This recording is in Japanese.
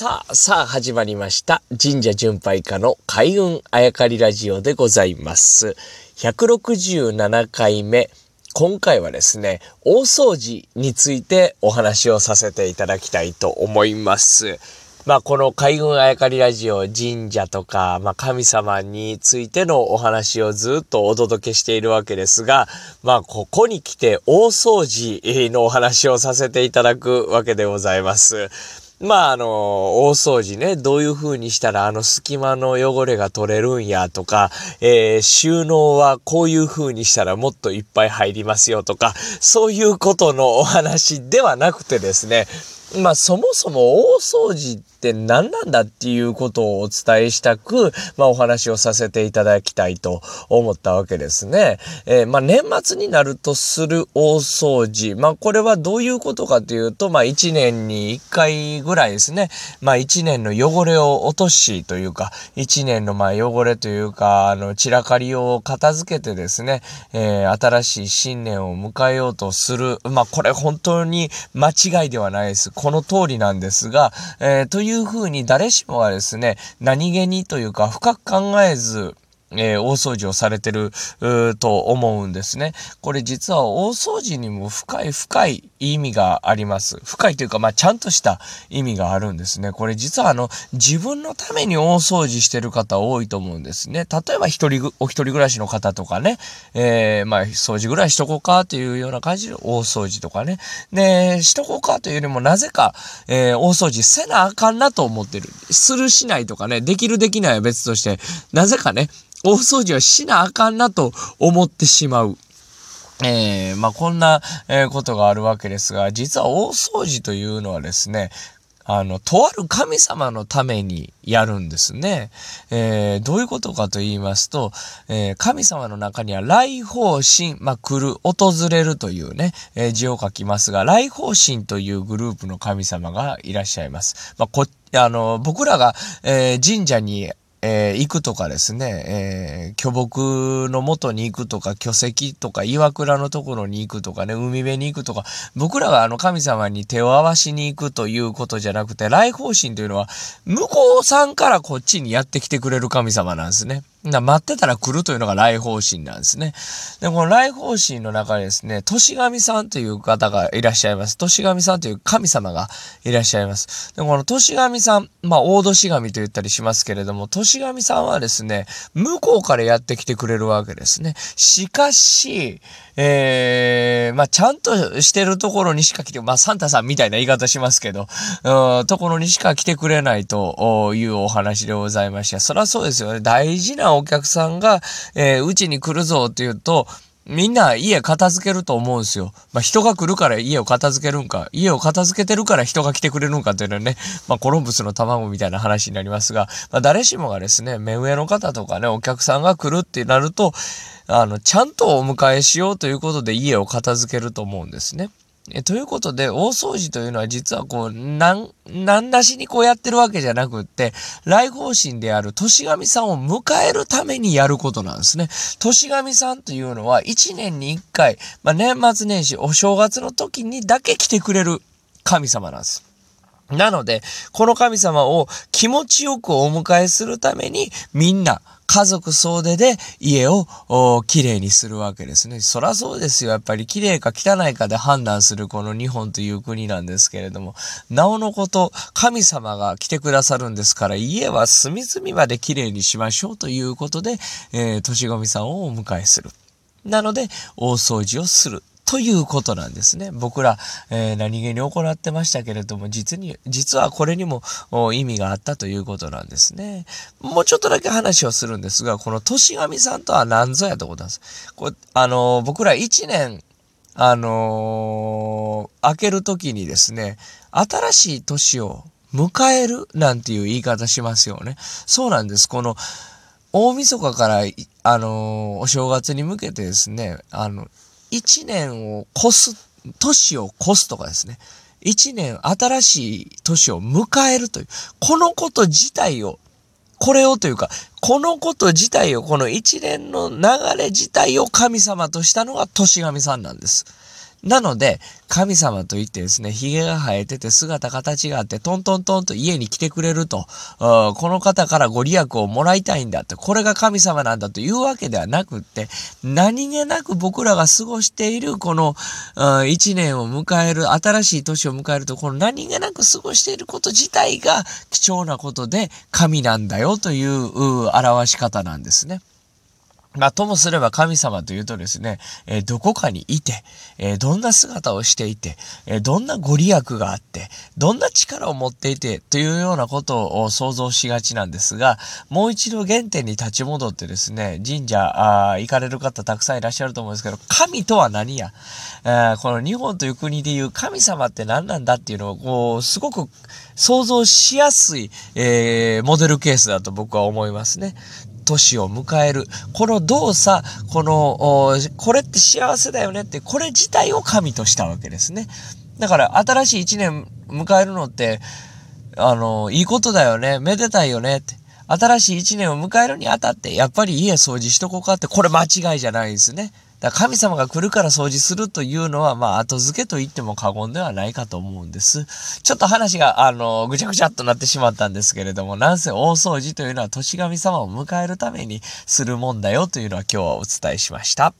さあ、さあ始まりました。神社巡拝家の開運あやかりラジオでございます。167回目。今回はですね、大掃除についてお話をさせていただきたいと思います。まあ、この海軍あやかりラジオ、神社とか、まあ、神様についてのお話をずっとお届けしているわけですが、まあ、ここに来て大掃除のお話をさせていただくわけでございます。まあ、あの、大掃除ね、どういう風にしたらあの隙間の汚れが取れるんやとか、えー、収納はこういう風にしたらもっといっぱい入りますよとか、そういうことのお話ではなくてですね、まあそもそも大掃除って何なんだっていうことをお伝えしたく、まあお話をさせていただきたいと思ったわけですね。えー、まあ年末になるとする大掃除。まあこれはどういうことかというと、まあ1年に1回ぐらいですね。まあ1年の汚れを落としというか、1年のまあ汚れというか、あの散らかりを片付けてですね、えー、新しい新年を迎えようとする。まあこれ本当に間違いではないです。この通りなんですが、えー、というふうに誰しもがですね、何気にというか深く考えず、えー、大掃除をされてる、と思うんですね。これ実は大掃除にも深い深い意味があります。深いというか、まあ、ちゃんとした意味があるんですね。これ実はあの、自分のために大掃除してる方多いと思うんですね。例えば一人、お一人暮らしの方とかね、えー、まあ、掃除ぐらいしとこうかというような感じで大掃除とかね。で、しとこうかというよりもなぜか、えー、大掃除せなあかんなと思ってる。するしないとかね、できるできないは別として、なぜかね、大掃除はしなあかんなと思ってしまう。えー、まあ、こんな、えー、ことがあるわけですが、実は大掃除というのはですね、あの、とある神様のためにやるんですね。えー、どういうことかと言いますと、えー、神様の中には来訪神、まあ、来る、訪れるというね、えー、字を書きますが、来訪神というグループの神様がいらっしゃいます。まあ、こ、あの、僕らが、えー、神社にえー、行くとかですね、えー、巨木の元に行くとか、巨石とか、岩倉のところに行くとかね、海辺に行くとか、僕らがあの神様に手を合わしに行くということじゃなくて、来訪神というのは、向こうさんからこっちにやってきてくれる神様なんですね。だ待ってたら来るというのが来訪神なんですね。で、この来訪神の中にですね、年神さんという方がいらっしゃいます。年神さんという神様がいらっしゃいます。で、この年神さん、まあ、大年神と言ったりしますけれども、年神さんはですね、向こうからやってきてくれるわけですね。しかし、えー、まあ、ちゃんとしてるところにしか来て、まあ、サンタさんみたいな言い方しますけど、うん、ところにしか来てくれないというお話でございました。そりゃそうですよね。大事なお客さんが、えー、うちに来るぞって言うと、みんな家片付けると思うんですよ。まあ、人が来るから家を片付けるんか、家を片付けてるから人が来てくれるんかっていうのはね、まあ、コロンブスの卵みたいな話になりますが、まあ、誰しもがですね、目上の方とかね、お客さんが来るってなると、あの、ちゃんとお迎えしようということで家を片付けると思うんですね。えということで、大掃除というのは実はこう、なん、なんなしにこうやってるわけじゃなくって、来訪神である年神さんを迎えるためにやることなんですね。年神さんというのは1年に1回、まあ、年末年始、お正月の時にだけ来てくれる神様なんです。なので、この神様を気持ちよくお迎えするために、みんな、家族総出で家をきれいにするわけですね。そらそうですよ。やっぱり綺麗か汚いかで判断するこの日本という国なんですけれども、なおのこと、神様が来てくださるんですから、家は隅々まで綺麗にしましょうということで、えー、年神さんをお迎えする。なので、大掃除をする。ということなんですね。僕ら、えー、何気に行ってましたけれども、実に、実はこれにも意味があったということなんですね。もうちょっとだけ話をするんですが、この年神さんとは何ぞやということなんです。こあのー、僕ら一年、あのー、明けるときにですね、新しい年を迎えるなんていう言い方しますよね。そうなんです。この、大晦日から、あのー、お正月に向けてですね、あの、1年を越す、年を越すとかですね。1年新しい年を迎えるという、このこと自体を、これをというか、このこと自体を、この一年の流れ自体を神様としたのが年神さんなんです。なので、神様といってですね、髭が生えてて姿形があって、トントントンと家に来てくれると、この方からご利益をもらいたいんだって、これが神様なんだというわけではなくって、何気なく僕らが過ごしているこの、一年を迎える、新しい年を迎えると、この何気なく過ごしていること自体が貴重なことで神なんだよという表し方なんですね。まあ、ともすれば神様というとですね、えー、どこかにいて、えー、どんな姿をしていて、えー、どんなご利益があって、どんな力を持っていて、というようなことを想像しがちなんですが、もう一度原点に立ち戻ってですね、神社、あ行かれる方たくさんいらっしゃると思うんですけど、神とは何や、えこの日本という国でいう神様って何なんだっていうのを、こう、すごく想像しやすい、えモデルケースだと僕は思いますね。年を迎える。この動作、この、これって幸せだよねって、これ自体を神としたわけですね。だから新しい一年迎えるのって、あの、いいことだよね。めでたいよねって。新しい一年を迎えるにあたって、やっぱり家掃除しとこうかって、これ間違いじゃないですね。だ神様が来るから掃除するというのは、まあ、後付けと言っても過言ではないかと思うんです。ちょっと話が、あの、ぐちゃぐちゃっとなってしまったんですけれども、なんせ大掃除というのは年神様を迎えるためにするもんだよというのは今日はお伝えしました。